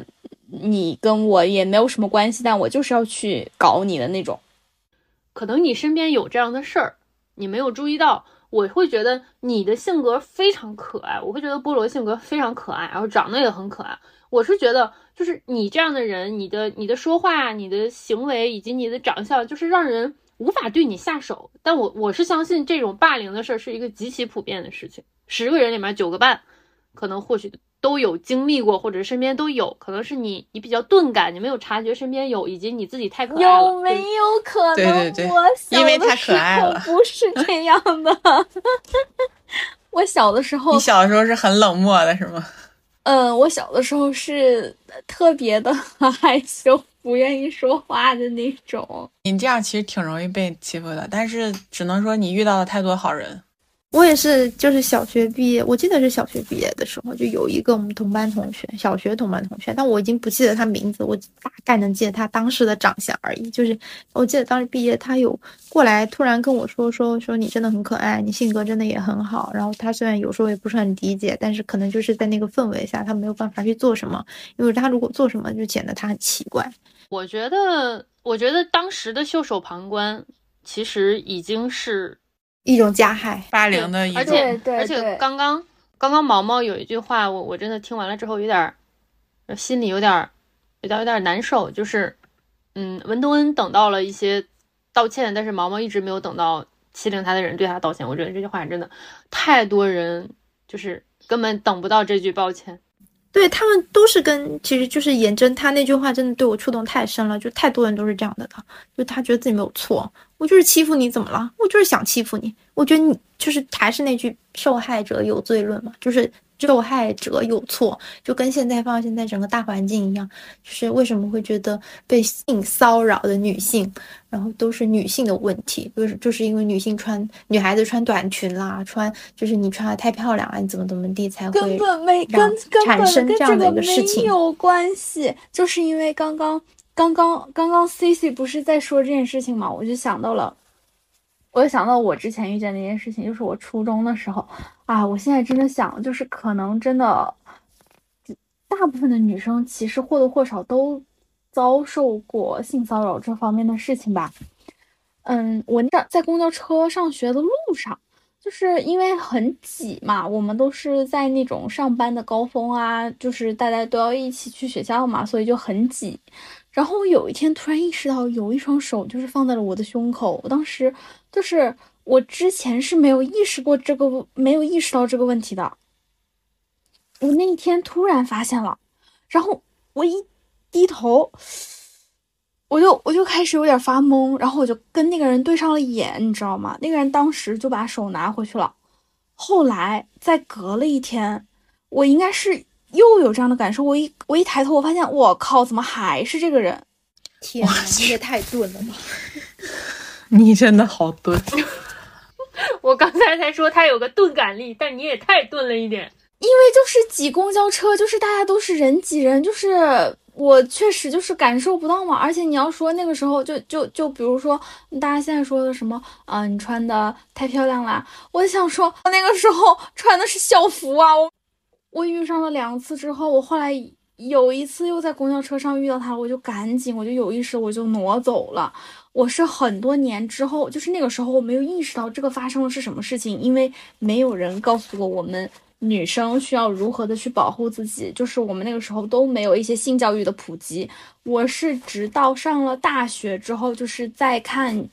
C: 你跟我也没有什么关系，但我就是要去搞你的那种。
D: 可能你身边有这样的事儿，你没有注意到。我会觉得你的性格非常可爱，我会觉得菠萝性格非常可爱，然后长得也很可爱。我是觉得，就是你这样的人，你的你的说话、你的行为以及你的长相，就是让人无法对你下手。但我我是相信这种霸凌的事儿是一个极其普遍的事情，十个人里面九个半，可能或许都有经历过，或者身边都有。可能是你你比较钝感，你没有察觉身边有，以及你自己太可爱了。
C: 有没有可能？
B: 对对对
C: 我小
B: 因为太
C: 的时
B: 可爱了
C: 候不是这样的。我小的时候
B: 你，小时候是很冷漠的，是吗？
C: 嗯，我小的时候是特别的 害羞，不愿意说话的那种。
B: 你这样其实挺容易被欺负的，但是只能说你遇到了太多好人。
A: 我也是，就是小学毕业，我记得是小学毕业的时候，就有一个我们同班同学，小学同班同学，但我已经不记得他名字，我大概能记得他当时的长相而已。就是我记得当时毕业，他有过来突然跟我说说说你真的很可爱，你性格真的也很好。然后他虽然有时候也不是很理解，但是可能就是在那个氛围下，他没有办法去做什么，因为他如果做什么，就显得他很奇怪。
D: 我觉得，我觉得当时的袖手旁观，其实已经是
A: 一种加害，
B: 霸凌的一种，
D: 而且
C: 对对
D: 而且刚刚刚刚毛毛有一句话，我我真的听完了之后有点心里有点儿有点有点儿难受，就是嗯，文东恩等到了一些道歉，但是毛毛一直没有等到欺凌他的人对他道歉。我觉得这句话真的太多人就是根本等不到这句抱歉。
A: 对他们都是跟，其实就是颜真，他那句话真的对我触动太深了，就太多人都是这样的，他就他觉得自己没有错，我就是欺负你，怎么了？我就是想欺负你，我觉得你就是还是那句受害者有罪论嘛，就是受害者有错，就跟现在放到现在整个大环境一样，就是为什么会觉得被性骚扰的女性，然后都是女性的问题，就是就是因为女性穿女孩子穿短裙啦，穿就是你穿的太漂亮了，你怎么怎么地才会
C: 根本没根
A: 产
C: 本跟这
A: 生这样的一
C: 个
A: 个事情
C: 没有关系，就是因为刚刚刚刚刚刚 C C 不是在说这件事情嘛，我就想到了，我就想到我之前遇见的一件事情，就是我初中的时候啊，我现在真的想，就是可能真的大部分的女生其实或多或少都遭受过性骚扰这方面的事情吧。嗯，我那在公交车上学的路上。就是因为很挤嘛，我们都是在那种上班的高峰啊，就是大家都要一起去学校嘛，所以就很挤。然后我有一天突然意识到，有一双手就是放在了我的胸口。我当时就是我之前是没有意识过这个，没有意识到这个问题的。我那一天突然发现了，然后我一低头。我就我就开始有点发懵，然后我就跟那个人对上了眼，你知道吗？那个人当时就把手拿回去了。后来再隔了一天，我应该是又有这样的感受。我一我一抬头，我发现我靠，怎么还是这个人？
A: 天哪，你也太钝了吧！
B: 你真的好钝。
D: 我刚才才说他有个钝感力，但你也太钝了一点。
C: 因为就是挤公交车，就是大家都是人挤人，就是。我确实就是感受不到嘛，而且你要说那个时候就就就比如说大家现在说的什么啊、你穿的太漂亮啦，我想说那个时候穿的是校服啊。我我遇上了两次之后，我后来有一次又在公交车上遇到他，我就赶紧我就有意识我就挪走了。我是很多年之后，就是那个时候我没有意识到这个发生的是什么事情，因为没有人告诉过我们。女生需要如何的去保护自己？就是我们那个时候都没有一些性教育的普及。我是直到上了大学之后，就是在看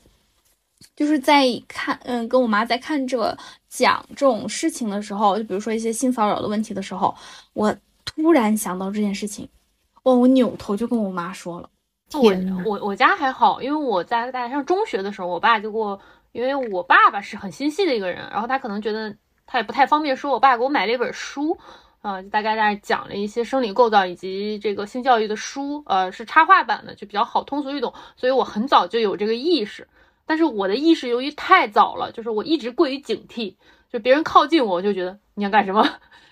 C: 就是在看，嗯，跟我妈在看这个讲这种事情的时候，就比如说一些性骚扰的问题的时候，我突然想到这件事情，哇，我扭头就跟我妈说了。
D: 我我我家还好，因为我在大概上中学的时候，我爸就给我，因为我爸爸是很心细的一个人，然后他可能觉得他也不太方便说，我爸给我买了一本书。啊，大概在讲了一些生理构造以及这个性教育的书，呃，是插画版的，就比较好通俗易懂，所以我很早就有这个意识。但是我的意识由于太早了，就是我一直过于警惕，就别人靠近我，我就觉得你要干什么。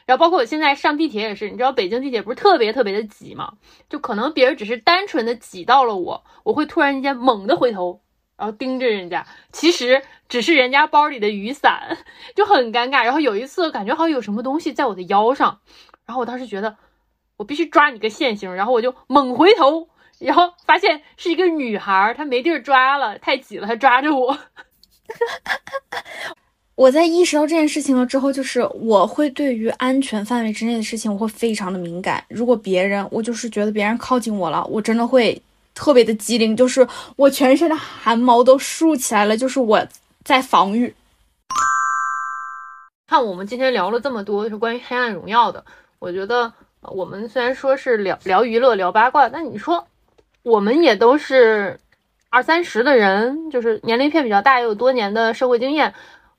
D: 然后包括我现在上地铁也是，你知道北京地铁不是特别特别的挤吗？就可能别人只是单纯的挤到了我，我会突然间猛地回头。然后盯着人家，其实只是人家包里的雨伞，就很尴尬。然后有一次，感觉好像有什么东西在我的腰上，然后我当时觉得我必须抓你个现行，然后我就猛回头，然后发现是一个女孩，她没地儿抓了，太挤了，她抓着我。
C: 我在意识到这件事情了之后，就是我会对于安全范围之内的事情，我会非常的敏感。如果别人，我就是觉得别人靠近我了，我真的会。特别的机灵，就是我全身的汗毛都竖起来了，就是我在防御。
D: 看我们今天聊了这么多是关于《黑暗荣耀》的，我觉得我们虽然说是聊聊娱乐、聊八卦，但你说我们也都是二三十的人，就是年龄片比较大，也有多年的社会经验。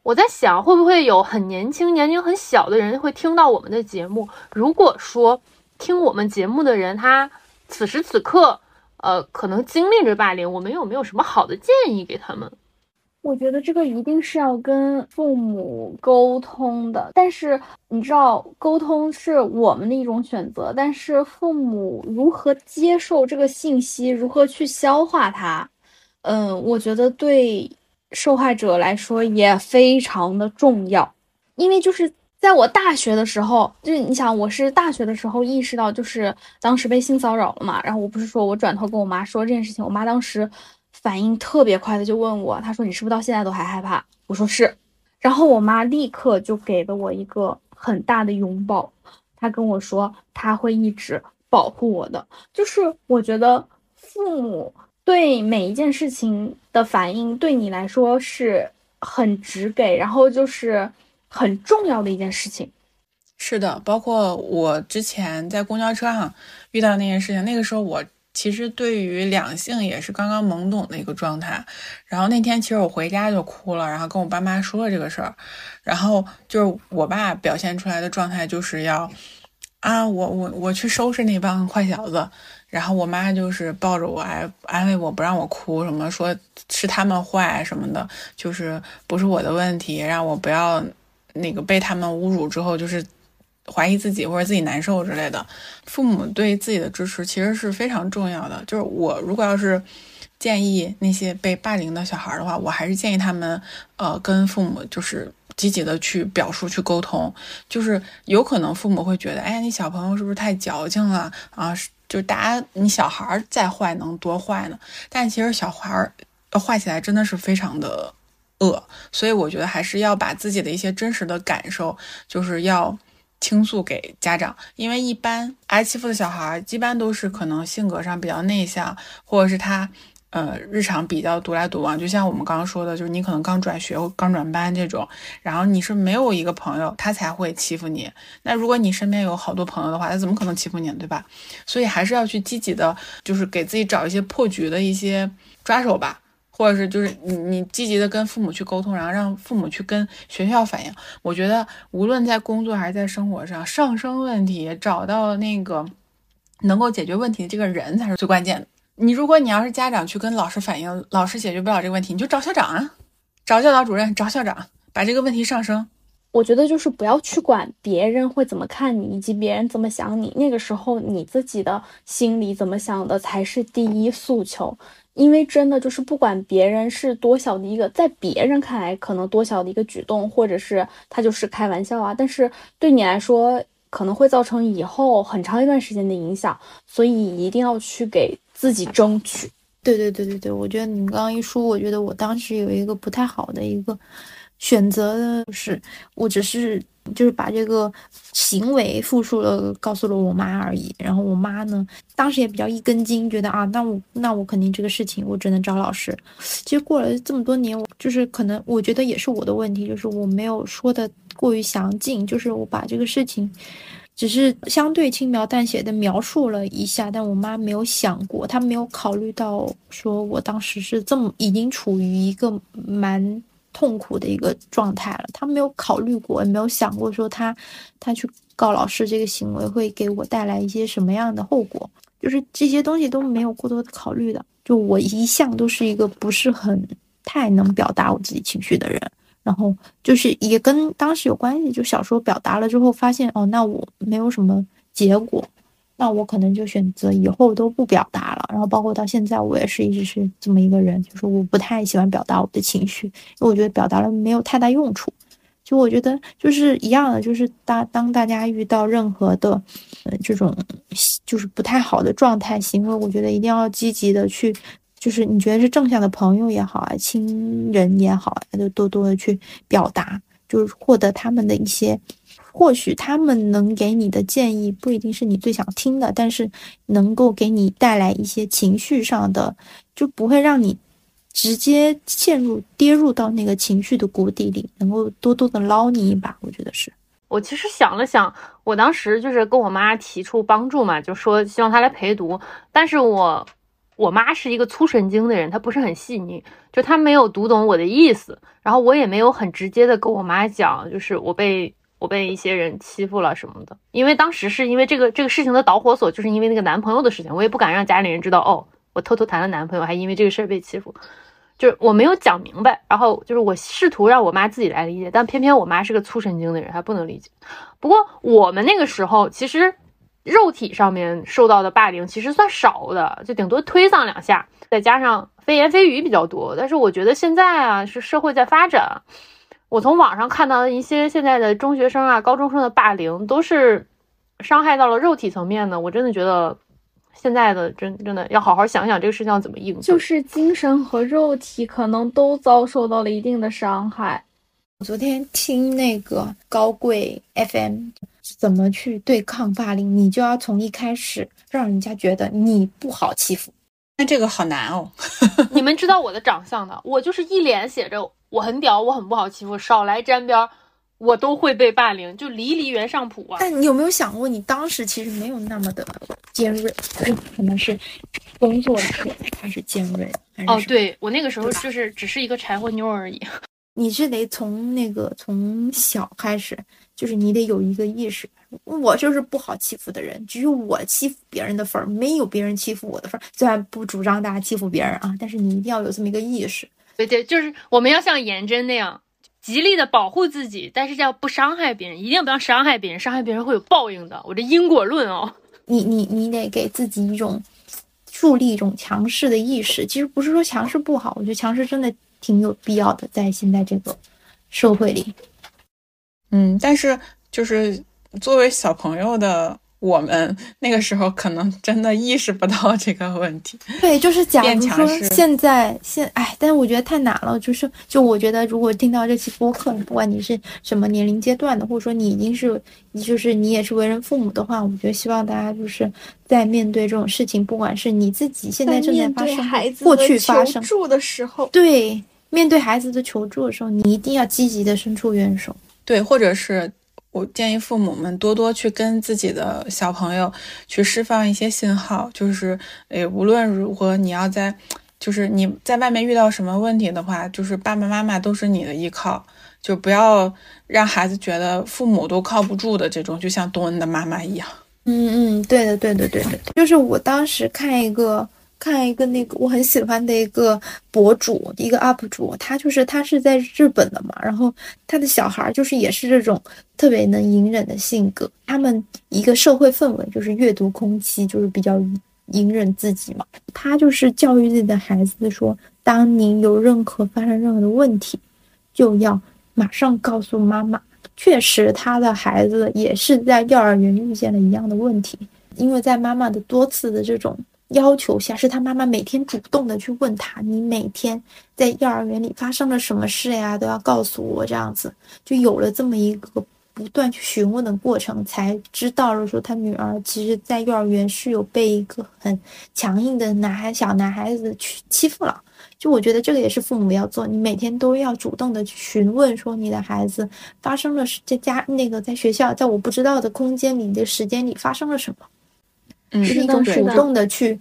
D: 我在想，会不会有很年轻、年龄很小的人会听到我们的节目？如果说听我们节目的人，他此时此刻。呃，可能经历着霸凌，我们有没有什么好的建议给他们？
C: 我觉得这个一定是要跟父母沟通的，但是你知道，沟通是我们的一种选择，但是父母如何接受这个信息，如何去消化它，嗯，我觉得对受害者来说也非常的重要，因为就是。在我大学的时候，就是你想，我是大学的时候意识到，就是当时被性骚扰了嘛。然后我不是说我转头跟我妈说这件事情，我妈当时反应特别快的就问我，她说你是不是到现在都还害怕？我说是。然后我妈立刻就给了我一个很大的拥抱，她跟我说她会一直保护我的。就是我觉得父母对每一件事情的反应，对你来说是很直给，然后就是。很重要的一件事情，
B: 是的，包括我之前在公交车上遇到那件事情，那个时候我其实对于两性也是刚刚懵懂的一个状态。然后那天其实我回家就哭了，然后跟我爸妈说了这个事儿。然后就是我爸表现出来的状态就是要啊，我我我去收拾那帮坏小子。然后我妈就是抱着我，还安慰我，不让我哭，什么说是他们坏什么的，就是不是我的问题，让我不要。那个被他们侮辱之后，就是怀疑自己或者自己难受之类的。父母对自己的支持其实是非常重要的。就是我如果要是建议那些被霸凌的小孩的话，我还是建议他们，呃，跟父母就是积极的去表述、去沟通。就是有可能父母会觉得，哎，你小朋友是不是太矫情了啊？就大家，你小孩再坏能多坏呢？但其实小孩坏起来真的是非常的。恶，所以我觉得还是要把自己的一些真实的感受，就是要倾诉给家长，因为一般挨欺负的小孩，一般都是可能性格上比较内向，或者是他，呃，日常比较独来独往。就像我们刚刚说的，就是你可能刚转学刚转班这种，然后你是没有一个朋友，他才会欺负你。那如果你身边有好多朋友的话，他怎么可能欺负你，对吧？所以还是要去积极的，就是给自己找一些破局的一些抓手吧。或者是就是你你积极的跟父母去沟通，然后让父母去跟学校反映。我觉得无论在工作还是在生活上，上升问题，找到那个能够解决问题的这个人才是最关键的。你如果你要是家长去跟老师反映，老师解决不了这个问题，你就找校长啊，找教导主任，找校长，把这个问题上升。
C: 我觉得就是不要去管别人会怎么看你，以及别人怎么想你。那个时候你自己的心里怎么想的才是第一诉求。因为真的就是不管别人是多小的一个，在别人看来可能多小的一个举动，或者是他就是开玩笑啊，但是对你来说可能会造成以后很长一段时间的影响，所以一定要去给自己争取。
A: 对对对对对，我觉得你刚刚一说，我觉得我当时有一个不太好的一个选择的就是我只是就是把这个行为复述了，告诉了我妈而已。然后我妈呢，当时也比较一根筋，觉得啊，那我那我肯定这个事情我只能找老师。其实过了这么多年，我就是可能我觉得也是我的问题，就是我没有说的过于详尽，就是我把这个事情。只是相对轻描淡写的描述了一下，但我妈没有想过，她没有考虑到说我当时是这么已经处于一个蛮痛苦的一个状态了，她没有考虑过，也没有想过说她她去告老师这个行为会给我带来一些什么样的后果，就是这些东西都没有过多的考虑的。就我一向都是一个不是很太能表达我自己情绪的人。然后就是也跟当时有关系，就小时候表达了之后，发现哦，那我没有什么结果，那我可能就选择以后都不表达了。然后包括到现在，我也是一直是这么一个人，就是我不太喜欢表达我的情绪，因为我觉得表达了没有太大用处。就我觉得就是一样的，就是当当大家遇到任何的呃这种就是不太好的状态行为，我觉得一定要积极的去。就是你觉得是正向的朋友也好啊，亲人也好啊，就多多的去表达，就是获得他们的一些，或许他们能给你的建议不一定是你最想听的，但是能够给你带来一些情绪上的，就不会让你直接陷入跌入到那个情绪的谷底里，能够多多的捞你一把。我觉得是
D: 我其实想了想，我当时就是跟我妈提出帮助嘛，就说希望她来陪读，但是我。我妈是一个粗神经的人，她不是很细腻，就她没有读懂我的意思，然后我也没有很直接的跟我妈讲，就是我被我被一些人欺负了什么的，因为当时是因为这个这个事情的导火索，就是因为那个男朋友的事情，我也不敢让家里人知道，哦，我偷偷谈了男朋友，还因为这个事儿被欺负，就是我没有讲明白，然后就是我试图让我妈自己来理解，但偏偏我妈是个粗神经的人，她不能理解。不过我们那个时候其实。肉体上面受到的霸凌其实算少的，就顶多推搡两下，再加上非言非语比较多。但是我觉得现在啊，是社会在发展，我从网上看到的一些现在的中学生啊、高中生的霸凌，都是伤害到了肉体层面的。我真的觉得现在的真真的要好好想想这个事情要怎么应对，
C: 就是精神和肉体可能都遭受到了一定的伤害。
A: 我昨天听那个高贵 FM。怎么去对抗霸凌？你就要从一开始让人家觉得你不好欺负。
B: 那这个好难哦。
D: 你们知道我的长相的，我就是一脸写着我很屌，我很不好欺负，少来沾边，我都会被霸凌，就离离原上谱啊。
A: 但你有没有想过，你当时其实没有那么的尖锐，可能是工作的时候才开始尖锐。
D: 哦，对我那个时候就是只是一个柴火妞而已。
A: 你是得从那个从小开始，就是你得有一个意识，我就是不好欺负的人，只有我欺负别人的份儿，没有别人欺负我的份儿。虽然不主张大家欺负别人啊，但是你一定要有这么一个意识。
D: 对对，就是我们要像颜真那样，极力的保护自己，但是要不伤害别人，一定不要伤害别人，伤害别人会有报应的。我这因果论哦，
A: 你你你得给自己一种树立一种强势的意识。其实不是说强势不好，我觉得强势真的。挺有必要的，在现在这个社会里，
B: 嗯，但是就是作为小朋友的我们，那个时候可能真的意识不到这个问题。
A: 对，就是假如说现在现哎，但是我觉得太难了。就是就我觉得，如果听到这期播客，不管你是什么年龄阶段的，或者说你已经是，就是你也是为人父母的话，我觉得希望大家就是在面对这种事情，不管是你自己现在正在发生，过去发生
C: 的时候，
A: 对。面对孩子的求助的时候，你一定要积极的伸出援手。
B: 对，或者是我建议父母们多多去跟自己的小朋友去释放一些信号，就是，诶，无论如何，你要在，就是你在外面遇到什么问题的话，就是爸爸妈妈都是你的依靠，就不要让孩子觉得父母都靠不住的这种，就像东恩的妈妈一样。
A: 嗯嗯，对的，对的，对的，就是我当时看一个。看一个那个我很喜欢的一个博主，一个 UP 主，他就是他是在日本的嘛，然后他的小孩就是也是这种特别能隐忍的性格。他们一个社会氛围就是阅读空气就是比较隐忍自己嘛。他就是教育自己的孩子说，当你有任何发生任何的问题，就要马上告诉妈妈。确实，他的孩子也是在幼儿园遇见了一样的问题，因为在妈妈的多次的这种。要求下，是他妈妈每天主动的去问他，你每天在幼儿园里发生了什么事呀，都要告诉我，这样子就有了这么一个不断去询问的过程，才知道了说他女儿其实在幼儿园是有被一个很强硬的男孩小男孩子去欺负了。就我觉得这个也是父母要做，你每天都要主动的去询问说你的孩子发生了在家那个在学校在我不知道的空间里的时间里发生了什么。
B: 嗯，
A: 是一种主动的去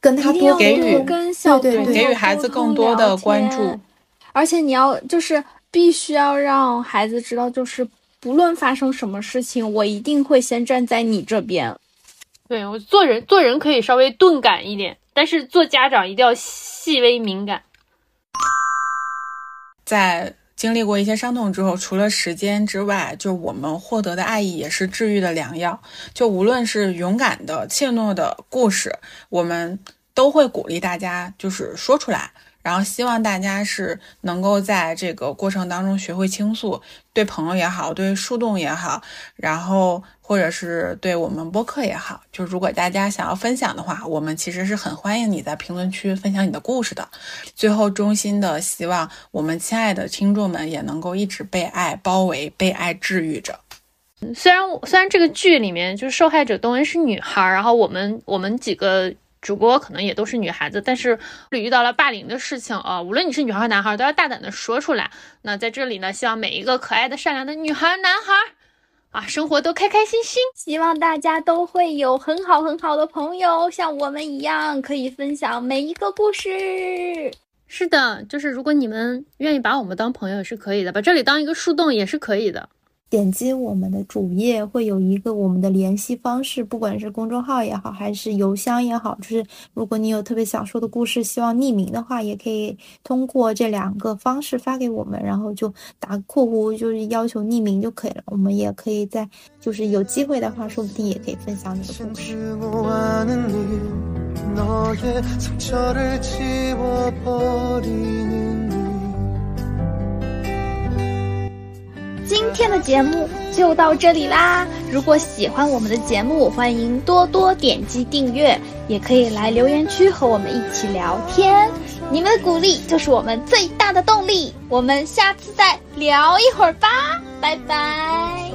A: 跟他多
B: 给予
C: 多跟小
A: 对对对
B: 给予孩子更多的关注。
C: 而且你要就是必须要让孩子知道，就是不论发生什么事情，我一定会先站在你这边。
D: 对我做人做人可以稍微钝感一点，但是做家长一定要细微敏感。
B: 在经历过一些伤痛之后，除了时间之外，就我们获得的爱意也是治愈的良药。就无论是勇敢的、怯懦的故事，我们都会鼓励大家就是说出来，然后希望大家是能够在这个过程当中学会倾诉，对朋友也好，对树洞也好，然后或者是对我们播客也好，就如果大家想要分享的话，我们其实是很欢迎你在评论区分享你的故事的。最后，衷心的希望我们亲爱的听众们也能够一直被爱包围，被爱治愈着。
D: 虽然虽然这个剧里面就是受害者东恩是女孩，然后我们我们几个主播可能也都是女孩子，但是遇到了霸凌的事情啊、无论你是女孩儿男孩儿，都要大胆的说出来。那在这里呢，希望每一个可爱的、善良的女孩儿男孩儿啊，生活都开开心心。
C: 希望大家都会有很好很好的朋友，像我们一样，可以分享每一个故事。
D: 是的，就是如果你们愿意把我们当朋友也是可以的，把这里当一个树洞也是可以的。
A: 点击我们的主页会有一个我们的联系方式，不管是公众号也好，还是邮箱也好，就是如果你有特别想说的故事，希望匿名的话，也可以通过这两个方式发给我们，然后就打括弧，就是要求匿名就可以了。我们也可以在就是有机会的话，说不定也可以分享你的故事。
C: 今天的节目就到这里啦。如果喜欢我们的节目，欢迎多多点击订阅，也可以来留言区和我们一起聊天。你们的鼓励就是我们最大的动力。我们下次再聊一会儿吧，拜拜。